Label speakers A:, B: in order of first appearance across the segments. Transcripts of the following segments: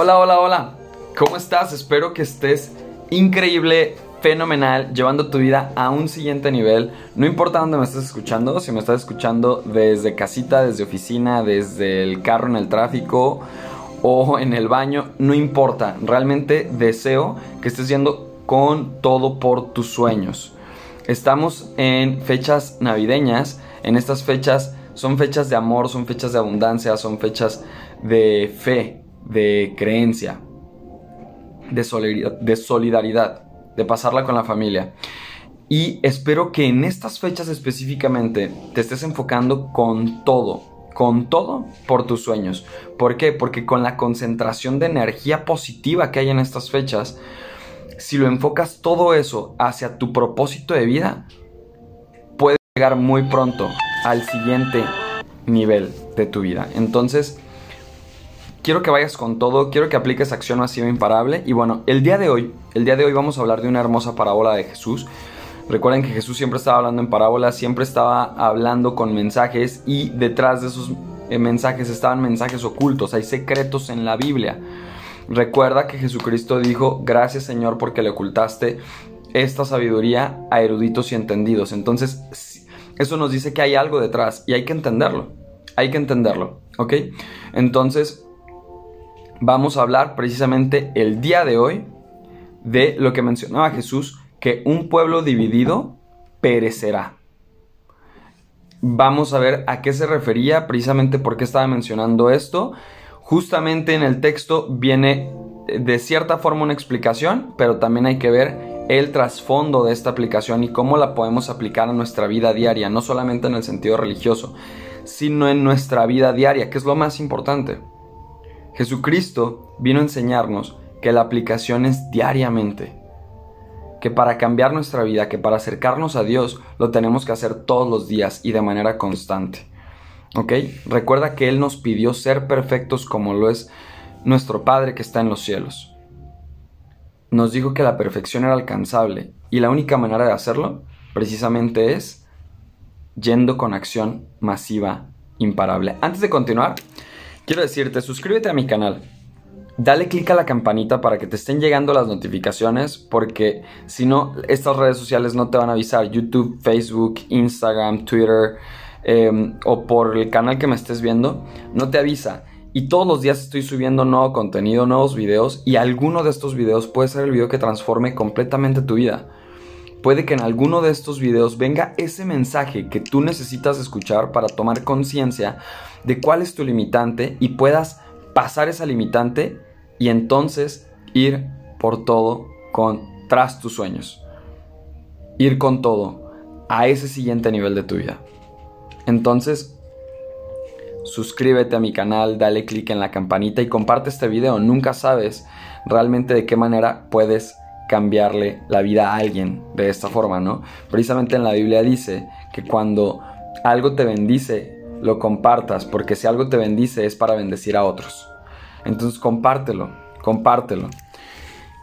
A: Hola, hola, hola. ¿Cómo estás? Espero que estés increíble, fenomenal, llevando tu vida a un siguiente nivel. No importa dónde me estés escuchando, si me estás escuchando desde casita, desde oficina, desde el carro en el tráfico o en el baño, no importa. Realmente deseo que estés yendo con todo por tus sueños. Estamos en fechas navideñas. En estas fechas son fechas de amor, son fechas de abundancia, son fechas de fe, de creencia, de solidaridad, de, pasarla con la familia. Y espero que en estas fechas específicamente te estés enfocando con todo, con todo por tus sueños. ¿Por qué? Porque con la concentración de energía positiva que hay en estas fechas, si lo enfocas todo eso hacia tu propósito de vida, puedes llegar muy pronto al siguiente nivel de tu vida. Entonces, quiero que vayas con todo, quiero que apliques acción masiva imparable. Y bueno, el día de hoy, el día de hoy vamos a hablar de una hermosa parábola de Jesús. Recuerden que Jesús siempre estaba hablando en parábolas, siempre estaba hablando con mensajes y detrás de esos eh, mensajes estaban mensajes ocultos, hay secretos en la Biblia. Recuerda que Jesucristo dijo, gracias Señor porque le ocultaste esta sabiduría a eruditos y entendidos. Entonces, eso nos dice que hay algo detrás y hay que entenderlo. Hay que entenderlo, ¿ok? Entonces, vamos a hablar precisamente el día de hoy de lo que mencionaba Jesús, que un pueblo dividido perecerá. Vamos a ver a qué se refería, precisamente por qué estaba mencionando esto. Justamente en el texto viene de cierta forma una explicación, pero también hay que ver el trasfondo de esta aplicación y cómo la podemos aplicar a nuestra vida diaria, no solamente en el sentido religioso, sino en nuestra vida diaria, que es lo más importante. Jesucristo vino a enseñarnos que la aplicación es diariamente, que para cambiar nuestra vida, que para acercarnos a Dios, lo tenemos que hacer todos los días y de manera constante. ¿Ok? Recuerda que Él nos pidió ser perfectos como lo es nuestro Padre que está en los cielos. Nos dijo que la perfección era alcanzable y la única manera de hacerlo precisamente es yendo con acción masiva imparable. Antes de continuar, Quiero decirte, suscríbete a mi canal. Dale click a la campanita para que te estén llegando las notificaciones porque si no, estas redes sociales no te van a avisar. YouTube, Facebook, Instagram, Twitter em, o por el canal que me estés viendo, no te avisa. Y todos los días estoy subiendo nuevo contenido, nuevos videos y alguno de estos videos puede ser el video que transforme completamente tu vida. Puede que en alguno de estos videos venga ese mensaje que tú necesitas escuchar para tomar conciencia de cuál es tu limitante y puedas pasar esa limitante y entonces ir por todo con tras tus sueños. Ir con todo a ese siguiente nivel de tu vida. Entonces, suscríbete a mi canal, dale click en la campanita y comparte este video. Nunca sabes realmente de qué manera puedes cambiarle la vida a alguien de esta forma, ¿no? Precisamente en la Biblia dice que cuando algo te bendice, lo compartas, porque si algo te bendice es para bendecir a otros. Entonces compártelo, compártelo.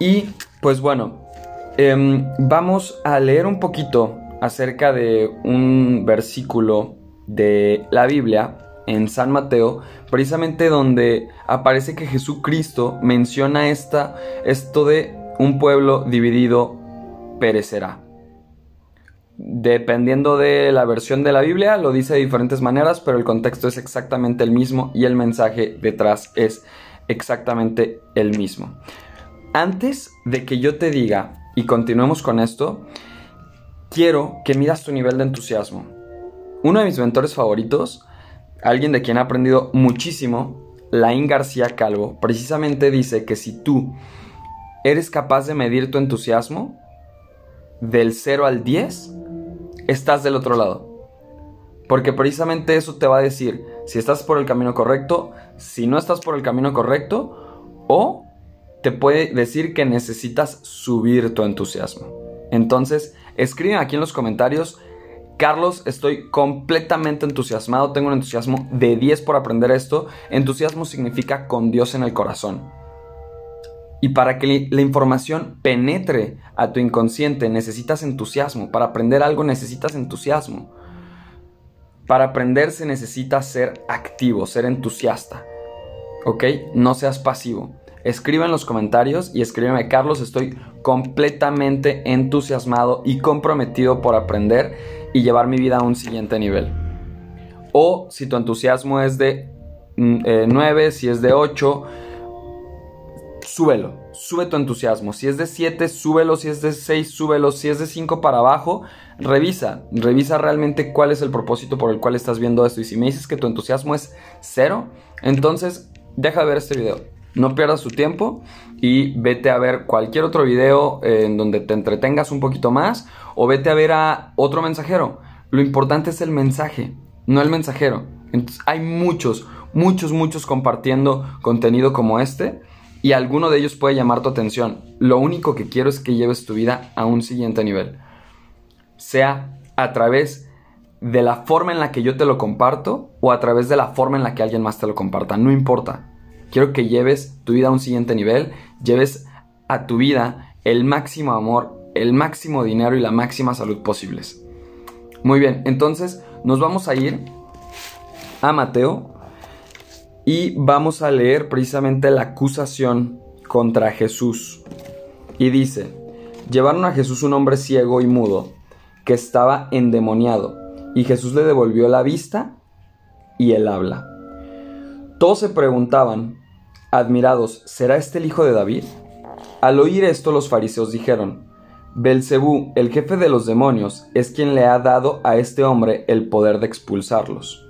A: Y pues bueno, em, vamos a leer un poquito acerca de un versículo de la Biblia en San Mateo, precisamente donde aparece que Jesucristo menciona esta, esto de un pueblo dividido perecerá. Dependiendo de la versión de la Biblia, lo dice de diferentes maneras, pero el contexto es exactamente el mismo y el mensaje detrás es exactamente el mismo. Antes de que yo te diga y continuemos con esto, quiero que miras tu nivel de entusiasmo. Uno de mis mentores favoritos, alguien de quien he aprendido muchísimo, Laín García Calvo, precisamente dice que si tú eres capaz de medir tu entusiasmo del 0 al 10, estás del otro lado. Porque precisamente eso te va a decir si estás por el camino correcto, si no estás por el camino correcto, o te puede decir que necesitas subir tu entusiasmo. Entonces, escribe aquí en los comentarios, Carlos, estoy completamente entusiasmado, tengo un entusiasmo de 10 por aprender esto. Entusiasmo significa con Dios en el corazón. Y para que la información penetre a tu inconsciente necesitas entusiasmo. Para aprender algo necesitas entusiasmo. Para aprender se necesita ser activo, ser entusiasta. ¿Ok? No seas pasivo. escribe en los comentarios y escríbeme, Carlos, estoy completamente entusiasmado y comprometido por aprender y llevar mi vida a un siguiente nivel. O si tu entusiasmo es de 9, mm, eh, si es de 8, súbelo, sube tu entusiasmo. Si es de 7, súbelo, si es de 6, súbelo, si es de 5 para abajo, revisa, revisa realmente cuál es el propósito por el cual estás viendo esto. Y si me dices que tu entusiasmo es cero, entonces deja de ver este video. No pierdas tu tiempo y vete a ver cualquier otro video en donde te entretengas un poquito más o vete a ver a otro mensajero. Lo importante es el mensaje, no el mensajero. Hay muchos, muchos, muchos compartiendo contenido como este y alguno de ellos puede llamar tu atención. Lo único que quiero es que lleves tu vida a un siguiente nivel. Sea a través de la forma en la que yo te lo comparto o a través de la forma en la que alguien más te lo comparta. No importa. Quiero que lleves tu vida a un siguiente nivel, lleves a tu vida el máximo amor, el máximo dinero y la máxima salud posibles. Muy bien, entonces nos vamos a ir a Mateo y vamos a leer precisamente la acusación contra Jesús. Y dice, llevaron a Jesús un hombre ciego y mudo, que estaba endemoniado, y Jesús le devolvió la vista y el habla. Todos se preguntaban, admirados, ¿será este el hijo de David? Al oír esto los fariseos dijeron, Belcebú, el jefe de los demonios, es quien le ha dado a este hombre el poder de expulsarlos.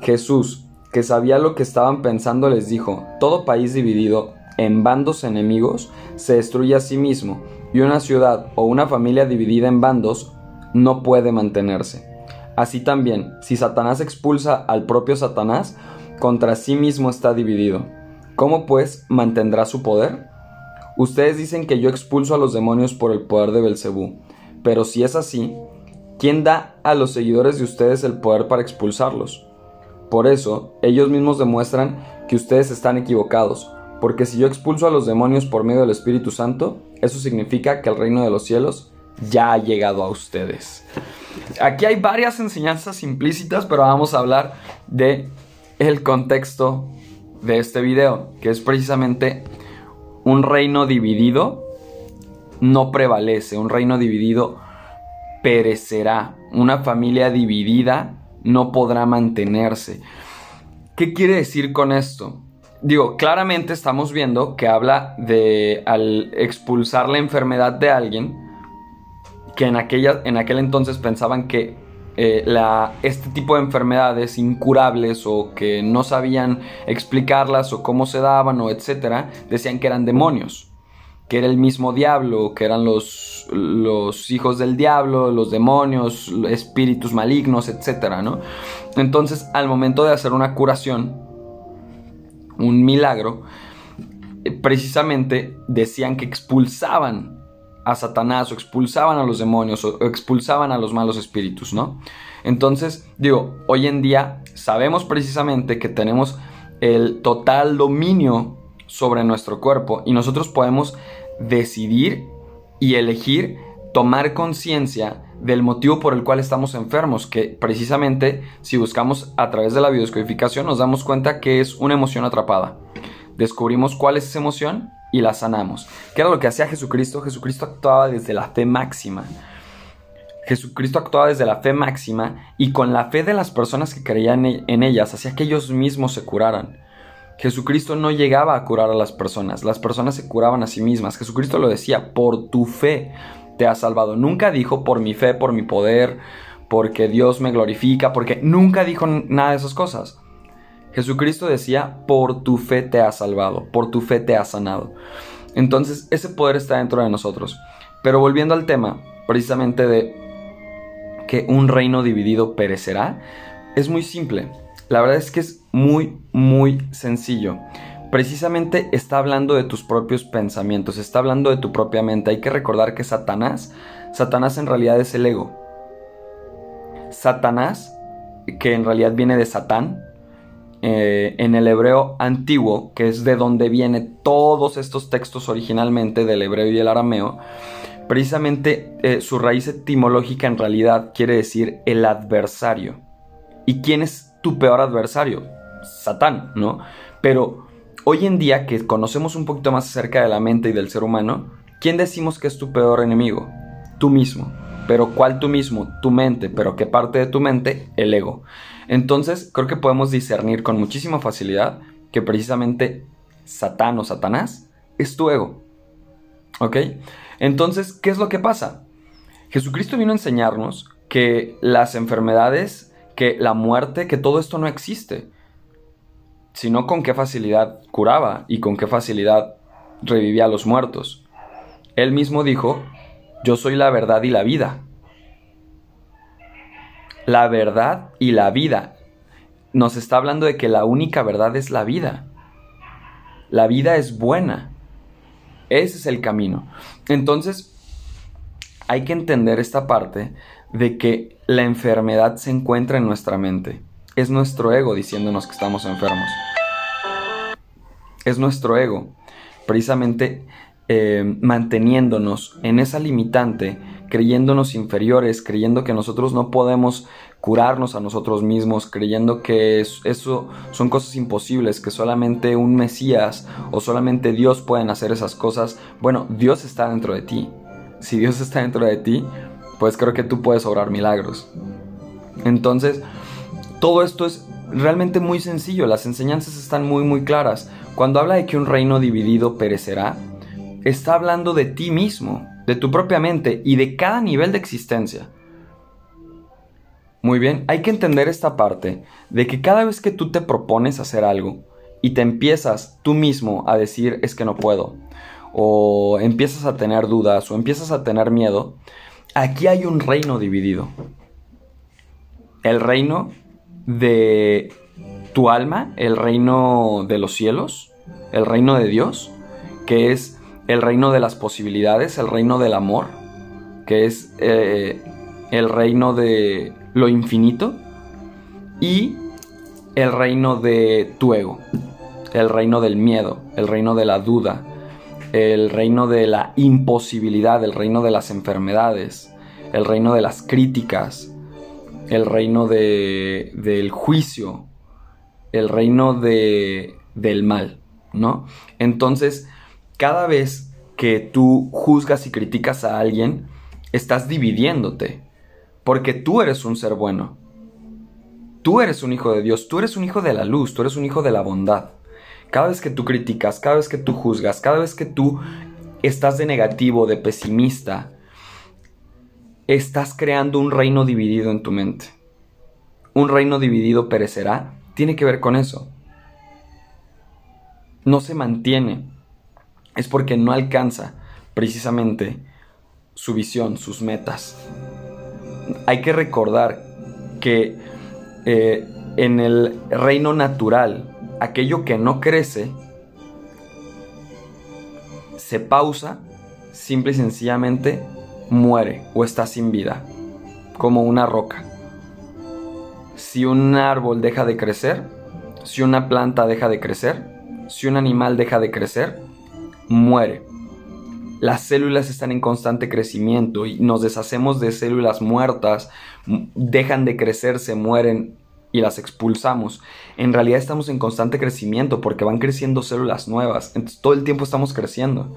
A: Jesús, que sabía lo que estaban pensando, les dijo, todo país dividido en bandos enemigos se destruye a sí mismo, y una ciudad o una familia dividida en bandos no puede mantenerse. Así también, si Satanás expulsa al propio Satanás, contra sí mismo está dividido. ¿Cómo pues mantendrá su poder? Ustedes dicen que yo expulso a los demonios por el poder de Belcebú, pero si es así, ¿quién da a los seguidores de ustedes el poder para expulsarlos? Por eso, ellos mismos demuestran que ustedes están equivocados, porque si yo expulso a los demonios por medio del Espíritu Santo, eso significa que el reino de los cielos ya ha llegado a ustedes. Aquí hay varias enseñanzas implícitas, pero vamos a hablar de el contexto de este video, que es precisamente un reino dividido no prevalece, un reino dividido perecerá, una familia dividida no podrá mantenerse. ¿Qué quiere decir con esto? Digo, claramente estamos viendo que habla de al expulsar la enfermedad de alguien, que en, aquella, en aquel entonces pensaban que eh, este tipo de enfermedades incurables o que no sabían explicarlas o cómo se daban o etcétera, decían que eran demonios que era el mismo diablo, que eran los, los hijos del diablo, los demonios, espíritus malignos, etc. ¿no? Entonces, al momento de hacer una curación, un milagro, precisamente decían que expulsaban a Satanás o expulsaban a los demonios o expulsaban a los malos espíritus, ¿no? Entonces, digo, hoy en día sabemos precisamente que tenemos el total dominio sobre nuestro cuerpo y nosotros podemos decidir y elegir tomar conciencia del motivo por el cual estamos enfermos, que precisamente si buscamos a través de la biodescodificación nos damos cuenta que es una emoción atrapada. Descubrimos cuál es esa emoción y la sanamos. ¿Qué era lo que hacía Jesucristo? Jesucristo actuaba desde la fe máxima. Jesucristo actuaba desde la fe máxima y con la fe de las personas que creían en ellas hacía que ellos mismos se curaran. Jesucristo no llegaba a curar a las personas, las personas se curaban a sí mismas. Jesucristo lo decía, por tu fe te ha salvado. Nunca dijo por mi fe, por mi poder, porque Dios me glorifica, porque nunca dijo nada de esas cosas. Jesucristo decía, por tu fe te ha salvado, por tu fe te ha sanado. Entonces ese poder está dentro de nosotros. Pero volviendo al tema, precisamente de que un reino dividido perecerá, es muy simple. La verdad es que es muy, muy sencillo. Precisamente está hablando de tus propios pensamientos, está hablando de tu propia mente. Hay que recordar que Satanás, Satanás en realidad es el ego. Satanás, que en realidad viene de Satán, eh, en el hebreo antiguo, que es de donde vienen todos estos textos originalmente del hebreo y el arameo, precisamente eh, su raíz etimológica en realidad quiere decir el adversario. ¿Y quién es tu peor adversario? Satán, ¿no? Pero hoy en día que conocemos un poquito más acerca de la mente y del ser humano, ¿quién decimos que es tu peor enemigo? Tú mismo. Pero ¿cuál tú mismo? Tu mente. ¿Pero qué parte de tu mente? El ego. Entonces creo que podemos discernir con muchísima facilidad que precisamente Satán o Satanás es tu ego. ¿Ok? Entonces, ¿qué es lo que pasa? Jesucristo vino a enseñarnos que las enfermedades, que la muerte, que todo esto no existe, sino con qué facilidad curaba y con qué facilidad revivía a los muertos. Él mismo dijo, yo soy la verdad y la vida. La verdad y la vida. Nos está hablando de que la única verdad es la vida. La vida es buena. Ese es el camino. Entonces, hay que entender esta parte de que la enfermedad se encuentra en nuestra mente. Es nuestro ego diciéndonos que estamos enfermos. Es nuestro ego, precisamente eh, manteniéndonos en esa limitante, creyéndonos inferiores, creyendo que nosotros no podemos curarnos a nosotros mismos, creyendo que eso son cosas imposibles, que solamente un Mesías o solamente Dios pueden hacer esas cosas. Bueno, Dios está dentro de ti. Si Dios está dentro de ti, pues creo que tú puedes obrar milagros. Entonces, todo esto es realmente muy sencillo, las enseñanzas están muy muy claras. Cuando habla de que un reino dividido perecerá, está hablando de ti mismo, de tu propia mente y de cada nivel de existencia. Muy bien, hay que entender esta parte de que cada vez que tú te propones hacer algo y te empiezas tú mismo a decir es que no puedo, o empiezas a tener dudas o empiezas a tener miedo, aquí hay un reino dividido. El reino de tu alma, el reino de los cielos, el reino de Dios, que es el reino de las posibilidades, el reino del amor, que es eh, el reino de lo infinito, y el reino de tu ego, el reino del miedo, el reino de la duda, el reino de la imposibilidad, el reino de las enfermedades, el reino de las críticas, el reino de, del juicio, el reino de, del mal, ¿no? Entonces, cada vez que tú juzgas y criticas a alguien, estás dividiéndote, porque tú eres un ser bueno. Tú eres un hijo de Dios, tú eres un hijo de la luz, tú eres un hijo de la bondad. Cada vez que tú criticas, cada vez que tú juzgas, cada vez que tú estás de negativo, de pesimista, estás creando un reino dividido en tu mente. Un reino dividido perecerá, tiene que ver con eso. No se mantiene, es porque no alcanza precisamente su visión, sus metas. Hay que recordar que eh, en el reino natural, aquello que no crece, se pausa, simple y sencillamente muere o está sin vida, como una roca. Si un árbol deja de crecer, si una planta deja de crecer, si un animal deja de crecer, muere. Las células están en constante crecimiento y nos deshacemos de células muertas, dejan de crecer, se mueren y las expulsamos. En realidad estamos en constante crecimiento porque van creciendo células nuevas. Entonces todo el tiempo estamos creciendo.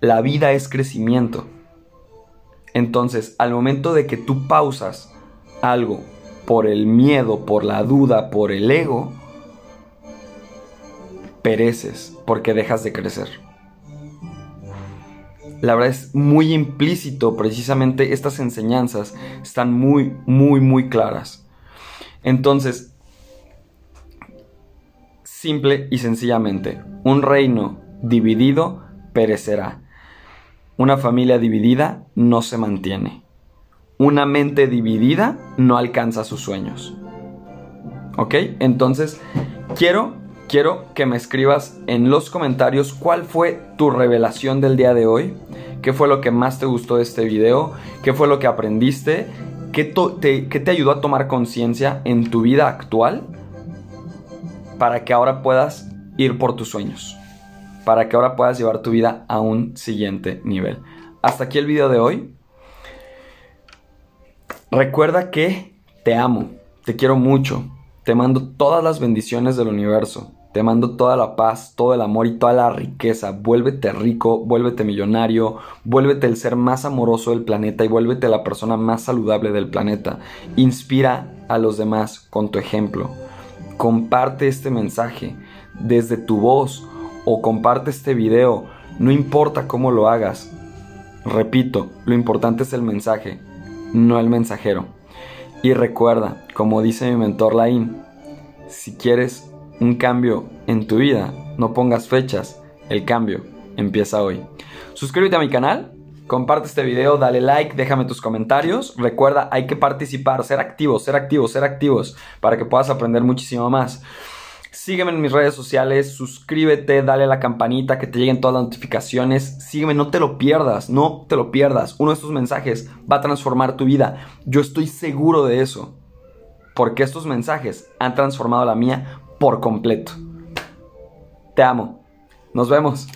A: La vida es crecimiento. Entonces, al momento de que tú pausas algo por el miedo, por la duda, por el ego, pereces porque dejas de crecer la verdad es muy implícito precisamente estas enseñanzas están muy, muy, muy claras. Entonces, simple y sencillamente, un reino dividido perecerá. Una familia dividida no se mantiene. Una mente dividida no alcanza sus sueños. ¿Ok? Entonces, quiero, quiero que me escribas en los comentarios cuál fue tu revelación del día de hoy qué fue lo que más te gustó de este video, qué fue lo que aprendiste, qué, te, ayudó a tomar conciencia en tu vida actual para que ahora puedas ir por tus sueños, para que ahora puedas llevar tu vida a un siguiente nivel. Hasta aquí el video de hoy. Recuerda que te amo, te quiero mucho, te mando todas las bendiciones del universo. Te mando toda la paz, todo el amor y toda la riqueza. Vuélvete rico, vuélvete millonario, vuélvete el ser más amoroso del planeta y vuélvete la persona más saludable del planeta. Inspira a los demás con tu ejemplo. Comparte este mensaje desde tu voz o comparte este video. No importa cómo lo hagas. Repito, lo importante es el mensaje, no el mensajero. Y recuerda, como dice mi mentor Lain, si quieres un cambio en tu vida, no pongas fechas, el cambio empieza hoy. Suscríbete a mi canal, comparte este video, dale like, déjame tus comentarios. Recuerda, hay que participar, ser activos, ser activos, ser activos, para que puedas aprender muchísimo más. Sígueme en mis redes sociales, suscríbete, dale a la campanita que te lleguen todas las notificaciones. Sígueme, no te lo pierdas, no te lo pierdas. Uno de estos mensajes va a transformar tu vida. Yo estoy seguro de eso. Porque estos mensajes han transformado la mía por completo. Te amo. Nos vemos.